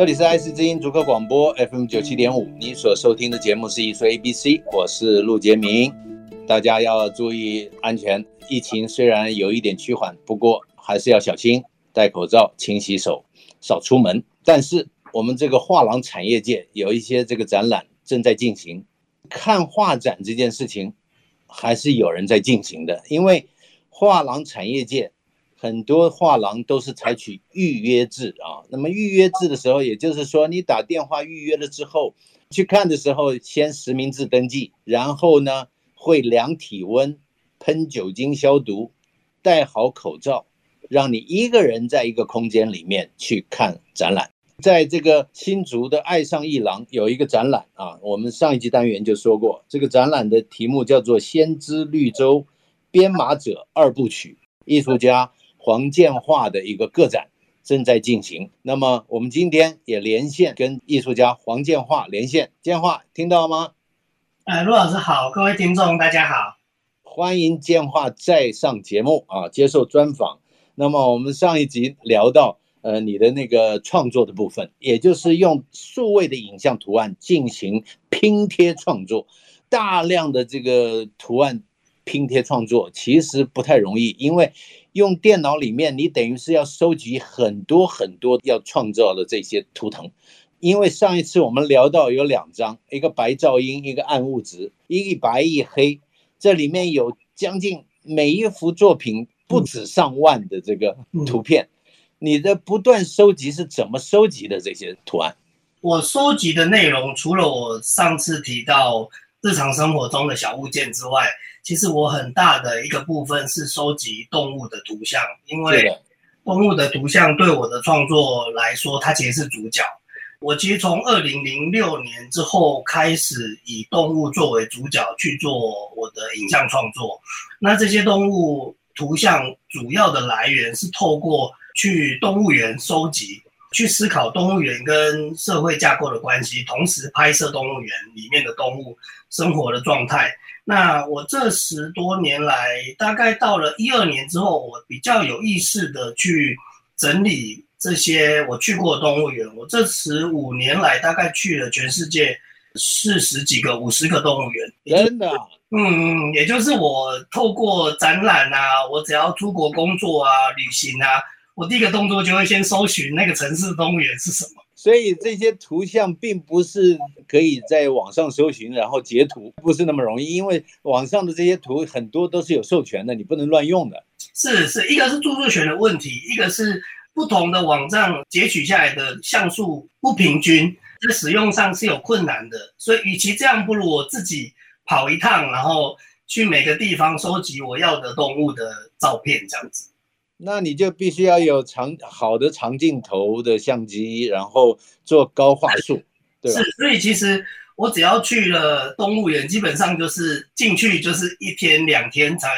这里是爱思之音逐客广播 FM 九七点五，你所收听的节目是一说 A B C，我是陆杰明。大家要注意安全，疫情虽然有一点趋缓，不过还是要小心，戴口罩，勤洗手，少出门。但是我们这个画廊产业界有一些这个展览正在进行，看画展这件事情还是有人在进行的，因为画廊产业界很多画廊都是采取预约制啊。那么预约制的时候，也就是说你打电话预约了之后，去看的时候先实名制登记，然后呢会量体温、喷酒精消毒、戴好口罩。让你一个人在一个空间里面去看展览，在这个新竹的爱上一郎有一个展览啊，我们上一集单元就说过，这个展览的题目叫做《先知绿洲编码者二部曲》，艺术家黄建化的一个个展正在进行。那么我们今天也连线跟艺术家黄建化连线，建化听到吗？呃，陆老师好，各位听众大家好，欢迎建化再上节目啊，接受专访。那么我们上一集聊到，呃，你的那个创作的部分，也就是用数位的影像图案进行拼贴创作，大量的这个图案拼贴创作其实不太容易，因为用电脑里面你等于是要收集很多很多要创造的这些图腾，因为上一次我们聊到有两张，一个白噪音，一个暗物质，一白一黑，这里面有将近每一幅作品。不止上万的这个图片，你的不断收集是怎么收集的这些图案？我收集的内容除了我上次提到日常生活中的小物件之外，其实我很大的一个部分是收集动物的图像，因为动物的图像对我的创作来说，它其实是主角。我其实从二零零六年之后开始以动物作为主角去做我的影像创作，那这些动物。图像主要的来源是透过去动物园收集，去思考动物园跟社会架构的关系，同时拍摄动物园里面的动物生活的状态。那我这十多年来，大概到了一二年之后，我比较有意识的去整理这些我去过的动物园。我这十五年来，大概去了全世界四十几个、五十个动物园，真的。嗯，也就是我透过展览啊，我只要出国工作啊、旅行啊，我第一个动作就会先搜寻那个城市动物园是什么。所以这些图像并不是可以在网上搜寻，然后截图，不是那么容易，因为网上的这些图很多都是有授权的，你不能乱用的。是是，一个是著作权的问题，一个是不同的网站截取下来的像素不平均，在使用上是有困难的。所以，与其这样，不如我自己。跑一趟，然后去每个地方收集我要的动物的照片，这样子。那你就必须要有长好的长镜头的相机，然后做高画素，对吧？是，所以其实我只要去了动物园，基本上就是进去就是一天两天才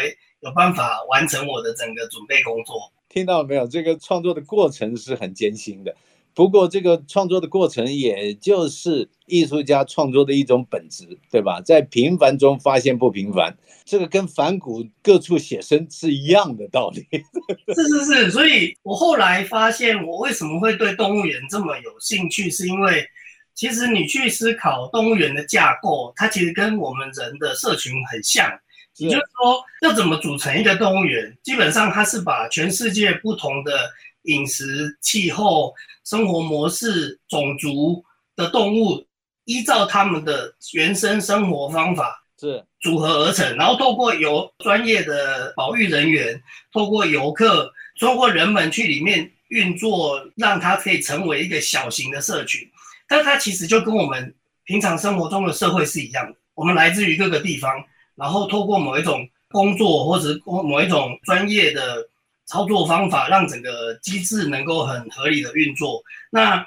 有办法完成我的整个准备工作。听到没有？这个创作的过程是很艰辛的。不过，这个创作的过程，也就是艺术家创作的一种本质，对吧？在平凡中发现不平凡，这个跟梵谷各处写生是一样的道理。是是是，所以我后来发现，我为什么会对动物园这么有兴趣，是因为其实你去思考动物园的架构，它其实跟我们人的社群很像。也就是说，要怎么组成一个动物园，基本上它是把全世界不同的。饮食、气候、生活模式、种族的动物，依照他们的原生生活方法是组合而成，然后透过由专业的保育人员，透过游客，透过人们去里面运作，让它可以成为一个小型的社群。但它其实就跟我们平常生活中的社会是一样的，我们来自于各个地方，然后透过某一种工作或者某一种专业的。操作方法，让整个机制能够很合理的运作。那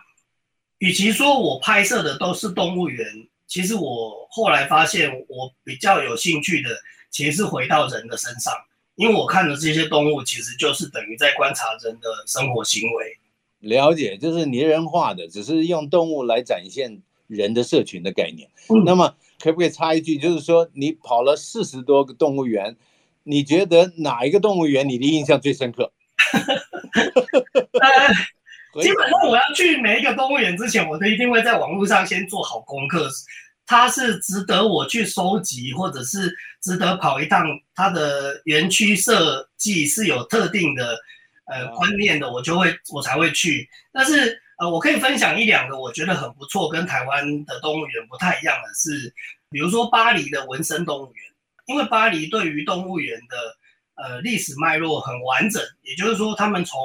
与其说我拍摄的都是动物园，其实我后来发现，我比较有兴趣的其实是回到人的身上，因为我看的这些动物，其实就是等于在观察人的生活行为。了解，就是拟人化的，只是用动物来展现人的社群的概念。嗯、那么，可不可以插一句，就是说你跑了四十多个动物园，你觉得哪一个动物园你的印象最深刻？呃基本上我要去每一个动物园之前，我都一定会在网络上先做好功课，它是值得我去收集，或者是值得跑一趟，它的园区设计是有特定的呃观念的，我就会我才会去。但是呃，我可以分享一两个我觉得很不错，跟台湾的动物园不太一样的是，比如说巴黎的文森动物园，因为巴黎对于动物园的呃历史脉络很完整，也就是说他们从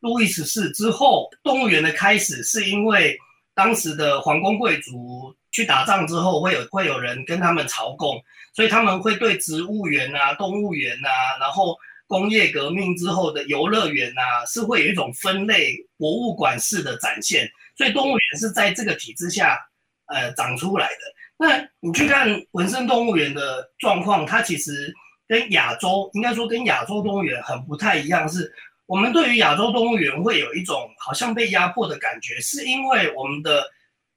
路易十四之后，动物园的开始是因为当时的皇宫贵族去打仗之后，会有会有人跟他们朝贡，所以他们会对植物园啊、动物园啊，然后工业革命之后的游乐园啊，是会有一种分类博物馆式的展现。所以动物园是在这个体制下呃长出来的。那你去看文森动物园的状况，它其实跟亚洲应该说跟亚洲动物园很不太一样，是。我们对于亚洲动物园会有一种好像被压迫的感觉，是因为我们的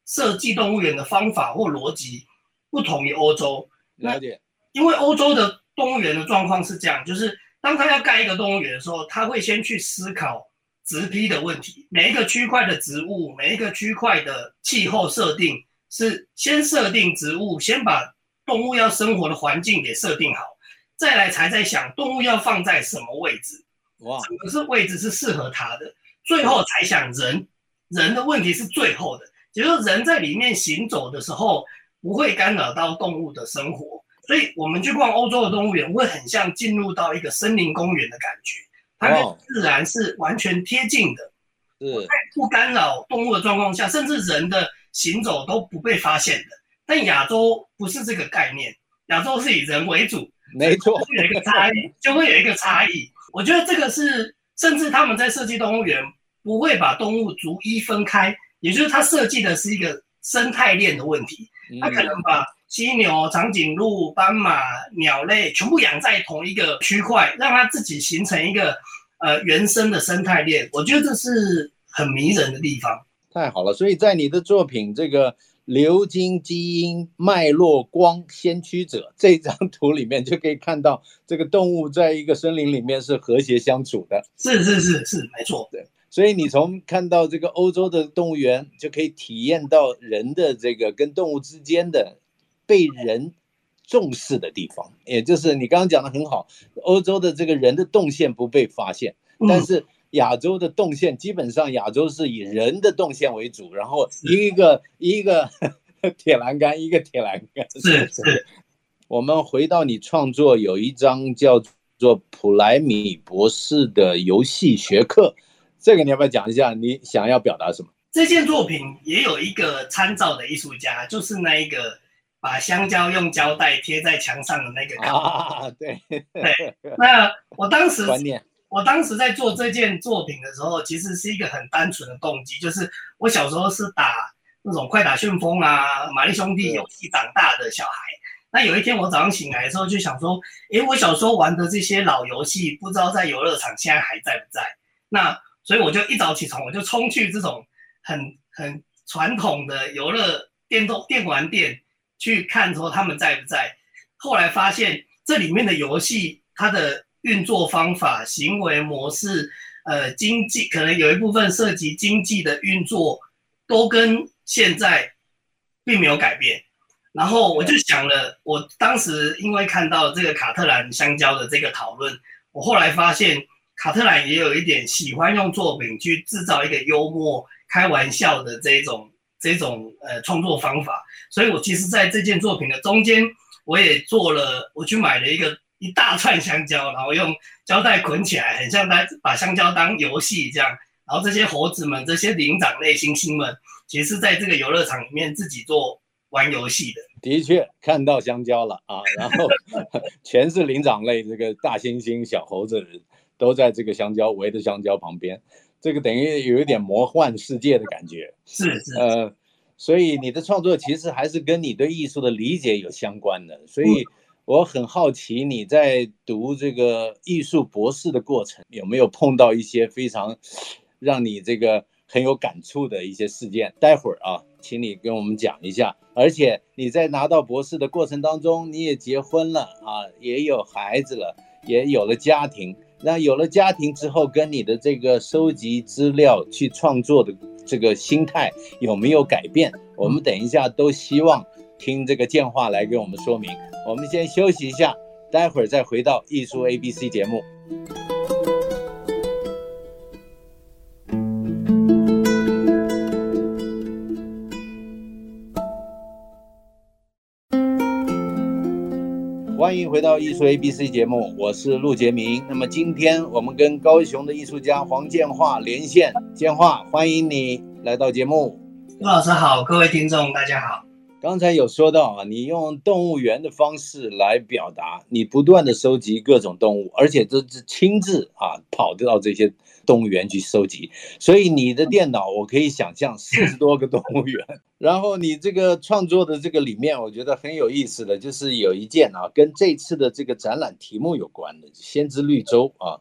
设计动物园的方法或逻辑不同于欧洲。了解。因为欧洲的动物园的状况是这样，就是当他要盖一个动物园的时候，他会先去思考植被的问题，每一个区块的植物，每一个区块的气候设定是先设定植物，先把动物要生活的环境给设定好，再来才在想动物要放在什么位置。哇，什么是位置是适合它的，最后才想人，人的问题是最后的，也就是人在里面行走的时候不会干扰到动物的生活，所以我们去逛欧洲的动物园会很像进入到一个森林公园的感觉，它跟自然是完全贴近的，在不干扰动物的状况下，甚至人的行走都不被发现的。但亚洲不是这个概念，亚洲是以人为主，没错，会有一个差异，就会有一个差异。我觉得这个是，甚至他们在设计动物园不会把动物逐一分开，也就是他设计的是一个生态链的问题。他可能把犀牛、长颈鹿、斑马、鸟类全部养在同一个区块，让它自己形成一个呃原生的生态链。我觉得这是很迷人的地方。太好了，所以在你的作品这个。流经基因脉络光先驱者这张图里面就可以看到，这个动物在一个森林里面是和谐相处的。是是是是，没错。对，所以你从看到这个欧洲的动物园，就可以体验到人的这个跟动物之间的被人重视的地方，也就是你刚刚讲的很好，欧洲的这个人的动线不被发现，但是。亚洲的动线基本上，亚洲是以人的动线为主，然后一个一个 铁栏杆，一个铁栏杆。是是。我们回到你创作，有一张叫做普莱米博士的游戏学课，这个你要不要讲一下？你想要表达什么？这件作品也有一个参照的艺术家，就是那一个把香蕉用胶带贴在墙上的那个。啊，对对。那我当时观念。我当时在做这件作品的时候，其实是一个很单纯的动机，就是我小时候是打那种快打旋风啊、玛丽兄弟游戏长大的小孩。那有一天我早上醒来的时候，就想说，诶，我小时候玩的这些老游戏，不知道在游乐场现在还在不在？那所以我就一早起床，我就冲去这种很很传统的游乐电动电玩店去看说他们在不在。后来发现这里面的游戏它的。运作方法、行为模式，呃，经济可能有一部分涉及经济的运作，都跟现在并没有改变。然后我就想了，我当时因为看到这个卡特兰香蕉的这个讨论，我后来发现卡特兰也有一点喜欢用作品去制造一个幽默、开玩笑的这种这种呃创作方法。所以我其实在这件作品的中间，我也做了，我去买了一个。一大串香蕉，然后用胶带捆起来，很像他把香蕉当游戏这样。然后这些猴子们、这些灵长类猩猩们，其实是在这个游乐场里面自己做玩游戏的。的确看到香蕉了啊，然后 全是灵长类，这个大猩猩、小猴子都在这个香蕉围着香蕉旁边，这个等于有一点魔幻世界的感觉。是是。呃，所以你的创作其实还是跟你对艺术的理解有相关的。所以我很好奇你在读这个艺术博士的过程，有没有碰到一些非常让你这个很有感触的一些事件？待会儿啊，请你跟我们讲一下。而且你在拿到博士的过程当中，你也结婚了啊，也有孩子了，也有了家庭。那有了家庭之后，跟你的这个收集资料去创作的这个心态有没有改变？我们等一下都希望听这个建华来给我们说明。我们先休息一下，待会儿再回到艺术 ABC 节目。欢迎回到艺术 ABC 节目，我是陆杰明。那么今天我们跟高雄的艺术家黄建华连线，建华，欢迎你来到节目。陆老师好，各位听众大家好。刚才有说到啊，你用动物园的方式来表达，你不断的收集各种动物，而且都是亲自啊跑到这些。动物园去收集，所以你的电脑我可以想象四十多个动物园。然后你这个创作的这个里面，我觉得很有意思的就是有一件啊，跟这次的这个展览题目有关的《先知绿洲》啊，《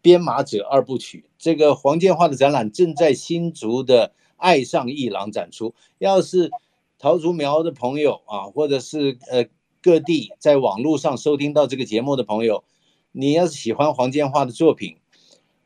编码者二部曲》。这个黄建华的展览正在新竹的爱上艺廊展出。要是桃竹苗的朋友啊，或者是呃各地在网络上收听到这个节目的朋友，你要是喜欢黄建华的作品。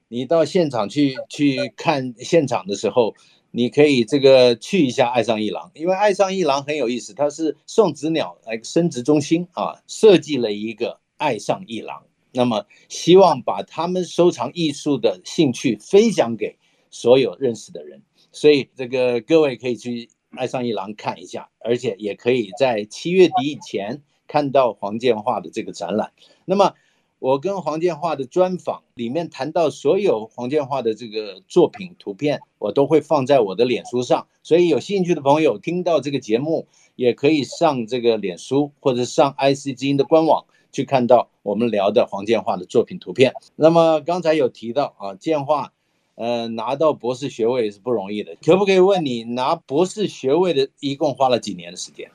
你到现场去去看现场的时候，你可以这个去一下爱上一郎，因为爱上一郎很有意思，它是送子鸟来生殖中心啊，设计了一个爱上一郎，那么希望把他们收藏艺术的兴趣分享给所有认识的人，所以这个各位可以去爱上一郎看一下，而且也可以在七月底以前看到黄建华的这个展览，那么。我跟黄建华的专访里面谈到所有黄建华的这个作品图片，我都会放在我的脸书上，所以有兴趣的朋友听到这个节目，也可以上这个脸书或者上 IC 之音的官网去看到我们聊的黄建华的作品图片。那么刚才有提到啊，建华，呃，拿到博士学位是不容易的，可不可以问你拿博士学位的一共花了几年的时间？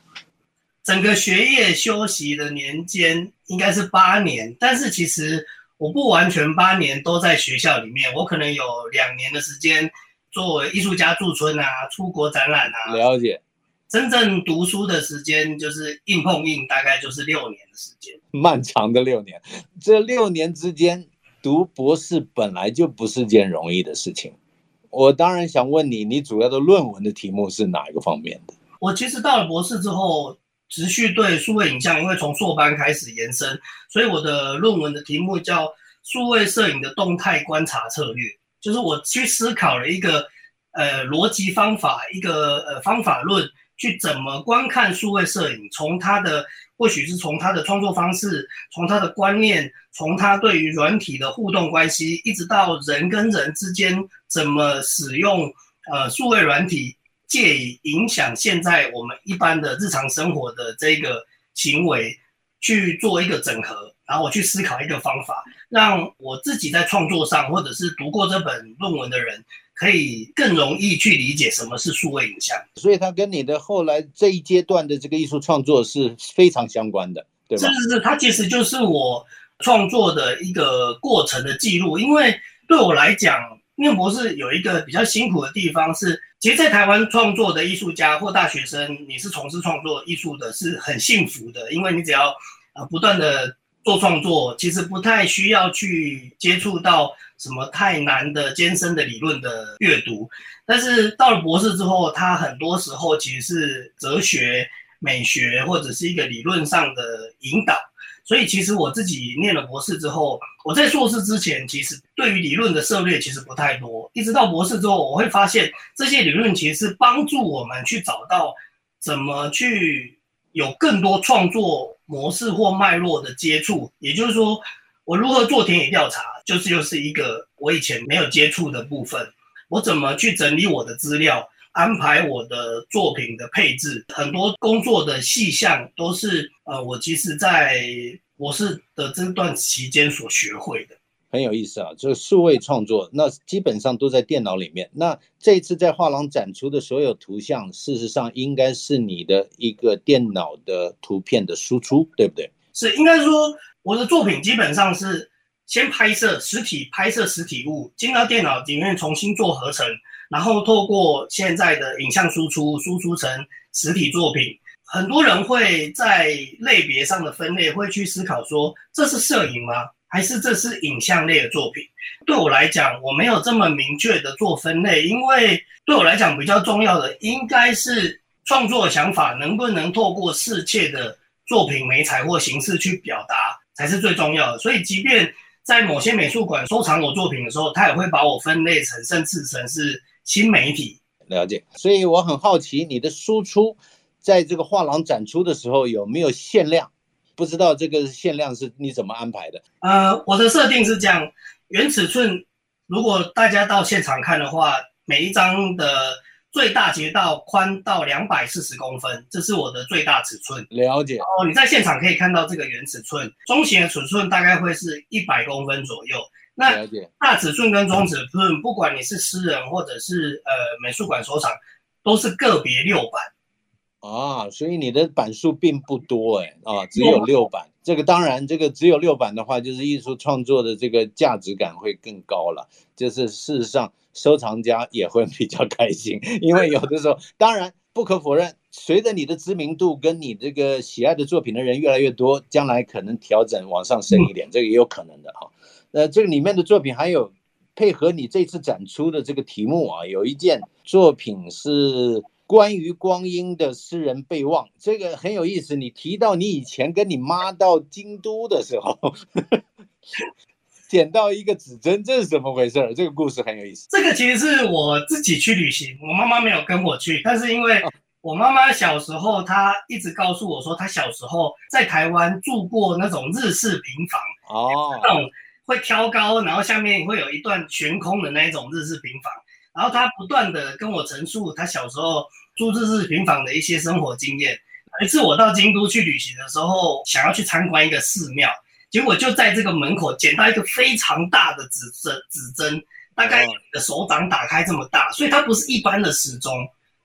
整个学业休息的年间应该是八年，但是其实我不完全八年都在学校里面，我可能有两年的时间作为艺术家驻村啊，出国展览啊。了解。真正读书的时间就是硬碰硬，大概就是六年的时间。漫长的六年，这六年之间读博士本来就不是件容易的事情。我当然想问你，你主要的论文的题目是哪一个方面的？我其实到了博士之后。持续对数位影像，因为从硕班开始延伸，所以我的论文的题目叫《数位摄影的动态观察策略》，就是我去思考了一个呃逻辑方法，一个呃方法论，去怎么观看数位摄影，从它的或许是从他的创作方式，从他的观念，从他对于软体的互动关系，一直到人跟人之间怎么使用呃数位软体。借以影响现在我们一般的日常生活的这个行为去做一个整合，然后我去思考一个方法，让我自己在创作上，或者是读过这本论文的人，可以更容易去理解什么是数位影像。所以它跟你的后来这一阶段的这个艺术创作是非常相关的，对吧？是是是，它其实就是我创作的一个过程的记录。因为对我来讲，念博士有一个比较辛苦的地方是。其实，在台湾创作的艺术家或大学生，你是从事创作艺术的，是很幸福的，因为你只要呃不断的做创作，其实不太需要去接触到什么太难的艰深的理论的阅读。但是到了博士之后，他很多时候其实是哲学、美学或者是一个理论上的引导。所以其实我自己念了博士之后，我在硕士之前，其实对于理论的涉猎其实不太多。一直到博士之后，我会发现这些理论其实是帮助我们去找到怎么去有更多创作模式或脉络的接触。也就是说，我如何做田野调查，就是又是一个我以前没有接触的部分。我怎么去整理我的资料？安排我的作品的配置，很多工作的细项都是呃，我其实在博士的这段期间所学会的。很有意思啊，这个数位创作，那基本上都在电脑里面。那这次在画廊展出的所有图像，事实上应该是你的一个电脑的图片的输出，对不对？是，应该说我的作品基本上是先拍摄实体，拍摄实体物，进到电脑里面重新做合成，然后透过现在的影像输出，输出成实体作品。很多人会在类别上的分类会去思考说，这是摄影吗？还是这是影像类的作品？对我来讲，我没有这么明确的做分类，因为对我来讲比较重要的应该是创作想法能不能透过世界的作品媒材或形式去表达，才是最重要的。所以，即便在某些美术馆收藏我作品的时候，他也会把我分类成甚至成是新媒体。了解。所以我很好奇，你的输出在这个画廊展出的时候有没有限量？不知道这个限量是你怎么安排的？呃，我的设定是这样，原尺寸，如果大家到现场看的话，每一张的最大截到宽到两百四十公分，这是我的最大尺寸。了解。哦，你在现场可以看到这个原尺寸，中型的尺寸大概会是一百公分左右。那大尺寸跟中尺寸，不管你是私人或者是呃美术馆收藏，都是个别六版。啊，所以你的版数并不多哎，啊，只有六版。这个当然，这个只有六版的话，就是艺术创作的这个价值感会更高了。就是事实上，收藏家也会比较开心，因为有的时候，当然不可否认，随着你的知名度跟你这个喜爱的作品的人越来越多，将来可能调整往上升一点，这个也有可能的哈。那，这个里面的作品还有配合你这次展出的这个题目啊，有一件作品是。关于光阴的诗人备忘，这个很有意思。你提到你以前跟你妈到京都的时候，捡到一个指针，这是怎么回事？这个故事很有意思。这个其实是我自己去旅行，我妈妈没有跟我去，但是因为 我妈妈小时候，她一直告诉我说，她小时候在台湾住过那种日式平房哦，那种会挑高，然后下面会有一段悬空的那种日式平房，然后他不断的跟我陈述他小时候。住日式平房的一些生活经验。有一次我到京都去旅行的时候，想要去参观一个寺庙，结果就在这个门口捡到一个非常大的指针，指针大概你的手掌打开这么大，所以它不是一般的时钟，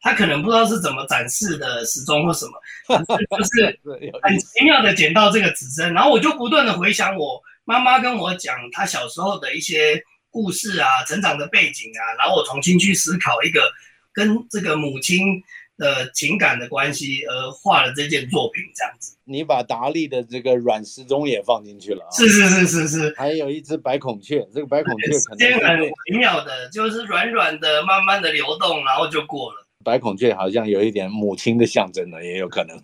它可能不知道是怎么展示的时钟或什么，就是很奇妙的捡到这个指针，然后我就不断的回想我妈妈跟我讲她小时候的一些故事啊，成长的背景啊，然后我重新去思考一个。跟这个母亲的情感的关系而画了这件作品，这样子。你把达利的这个软时钟也放进去了啊？是是是是是。还有一只白孔雀，这个白孔雀可能很奇妙的，就是软软的，慢慢的流动，然后就过了。白孔雀好像有一点母亲的象征呢，也有可能。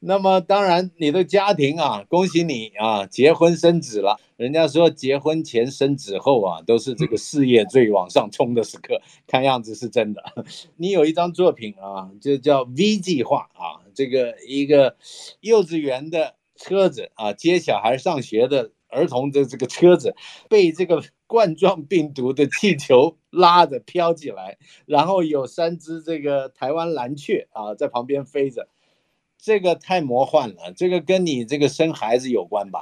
那么当然，你的家庭啊，恭喜你啊，结婚生子了。人家说结婚前生子后啊，都是这个事业最往上冲的时刻，看样子是真的。你有一张作品啊，就叫 V 计划啊，这个一个幼稚园的车子啊，接小孩上学的儿童的这个车子，被这个冠状病毒的气球拉着飘起来，然后有三只这个台湾蓝雀啊在旁边飞着。这个太魔幻了，这个跟你这个生孩子有关吧？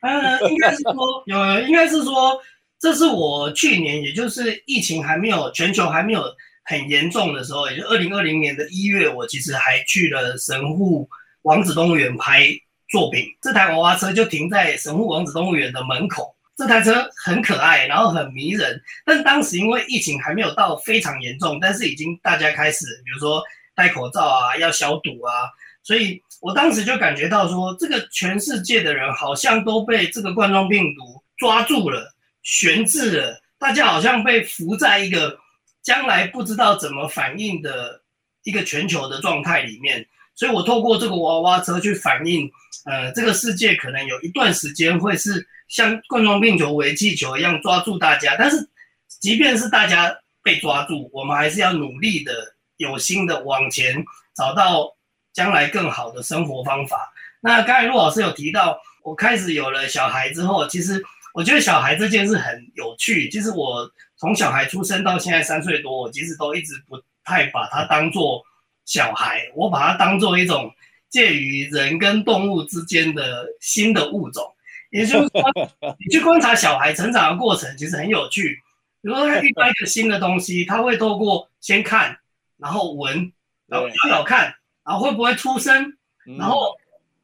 嗯，应该是说有，应该是说，这是我去年，也就是疫情还没有全球还没有很严重的时候，也就二零二零年的一月，我其实还去了神户王子动物园拍作品。这台娃娃车就停在神户王子动物园的门口，这台车很可爱，然后很迷人。但当时因为疫情还没有到非常严重，但是已经大家开始，比如说戴口罩啊，要消毒啊。所以我当时就感觉到说，这个全世界的人好像都被这个冠状病毒抓住了、悬置了，大家好像被浮在一个将来不知道怎么反应的一个全球的状态里面。所以我透过这个娃娃车去反映，呃，这个世界可能有一段时间会是像冠状病毒为气球一样抓住大家，但是即便是大家被抓住，我们还是要努力的、有心的往前找到。将来更好的生活方法。那刚才陆老师有提到，我开始有了小孩之后，其实我觉得小孩这件事很有趣。其实我从小孩出生到现在三岁多，我其实都一直不太把他当做小孩，我把他当做一种介于人跟动物之间的新的物种。也就是说，你去观察小孩成长的过程，其实很有趣。比如说他遇到一个新的东西，他会透过先看，然后闻，然后咬咬看，然后会不会出声，然后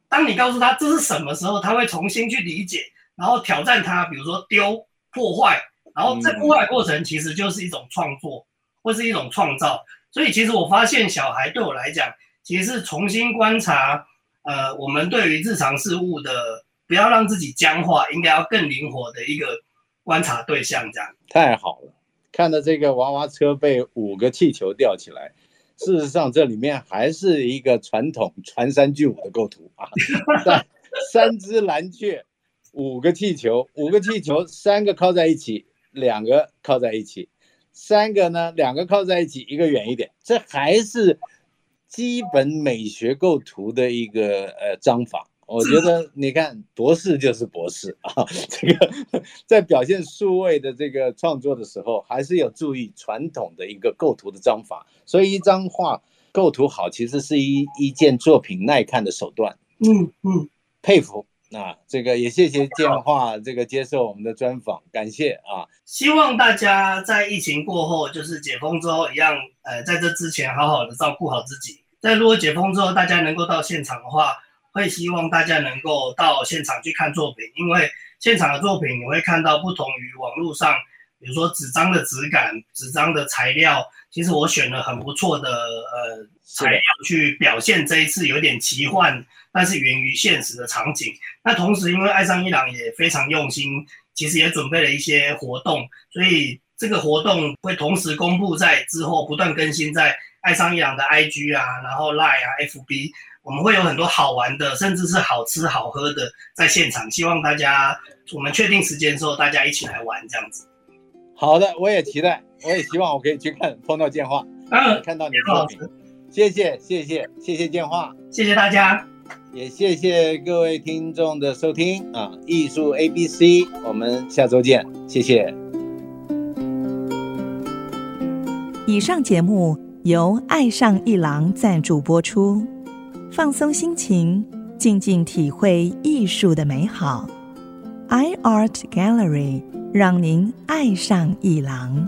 当你告诉他这是什么时候，他会重新去理解，然后挑战他，比如说丢破坏，然后这破坏过程其实就是一种创作，或是一种创造。所以其实我发现小孩对我来讲，其实是重新观察，呃，我们对于日常事物的，不要让自己僵化，应该要更灵活的一个。观察对象这样太好了，看到这个娃娃车被五个气球吊起来，事实上这里面还是一个传统传三聚五的构图啊，三只蓝雀，五个气球，五个气球，三个靠在一起，两个靠在一起，三个呢，两个靠在一起，一个远一点，这还是基本美学构图的一个呃章法。我觉得你看，博士就是博士啊，这个在表现数位的这个创作的时候，还是有注意传统的一个构图的章法。所以一张画构图好，其实是一一件作品耐看的手段。嗯嗯，佩服。那这个也谢谢建化这个接受我们的专访，感谢啊。希望大家在疫情过后，就是解封之后一样，呃，在这之前好好的照顾好自己。在如果解封之后，大家能够到现场的话。会希望大家能够到现场去看作品，因为现场的作品你会看到不同于网络上，比如说纸张的质感、纸张的材料。其实我选了很不错的呃材料去表现这一次有点奇幻，但是源于现实的场景。那同时，因为爱上伊朗也非常用心，其实也准备了一些活动，所以这个活动会同时公布在之后，不断更新在爱上伊朗的 IG 啊，然后 Line 啊、FB。我们会有很多好玩的，甚至是好吃好喝的在现场，希望大家我们确定时间之后，大家一起来玩这样子。好的，我也期待，我也希望我可以去看碰到建化，嗯，看到你的作品。谢谢，谢谢，谢谢建化，谢谢大家，也谢谢各位听众的收听啊！艺术 A B C，我们下周见，谢谢。以上节目由爱上一郎赞助播出。放松心情，静静体会艺术的美好。iArt Gallery 让您爱上艺廊。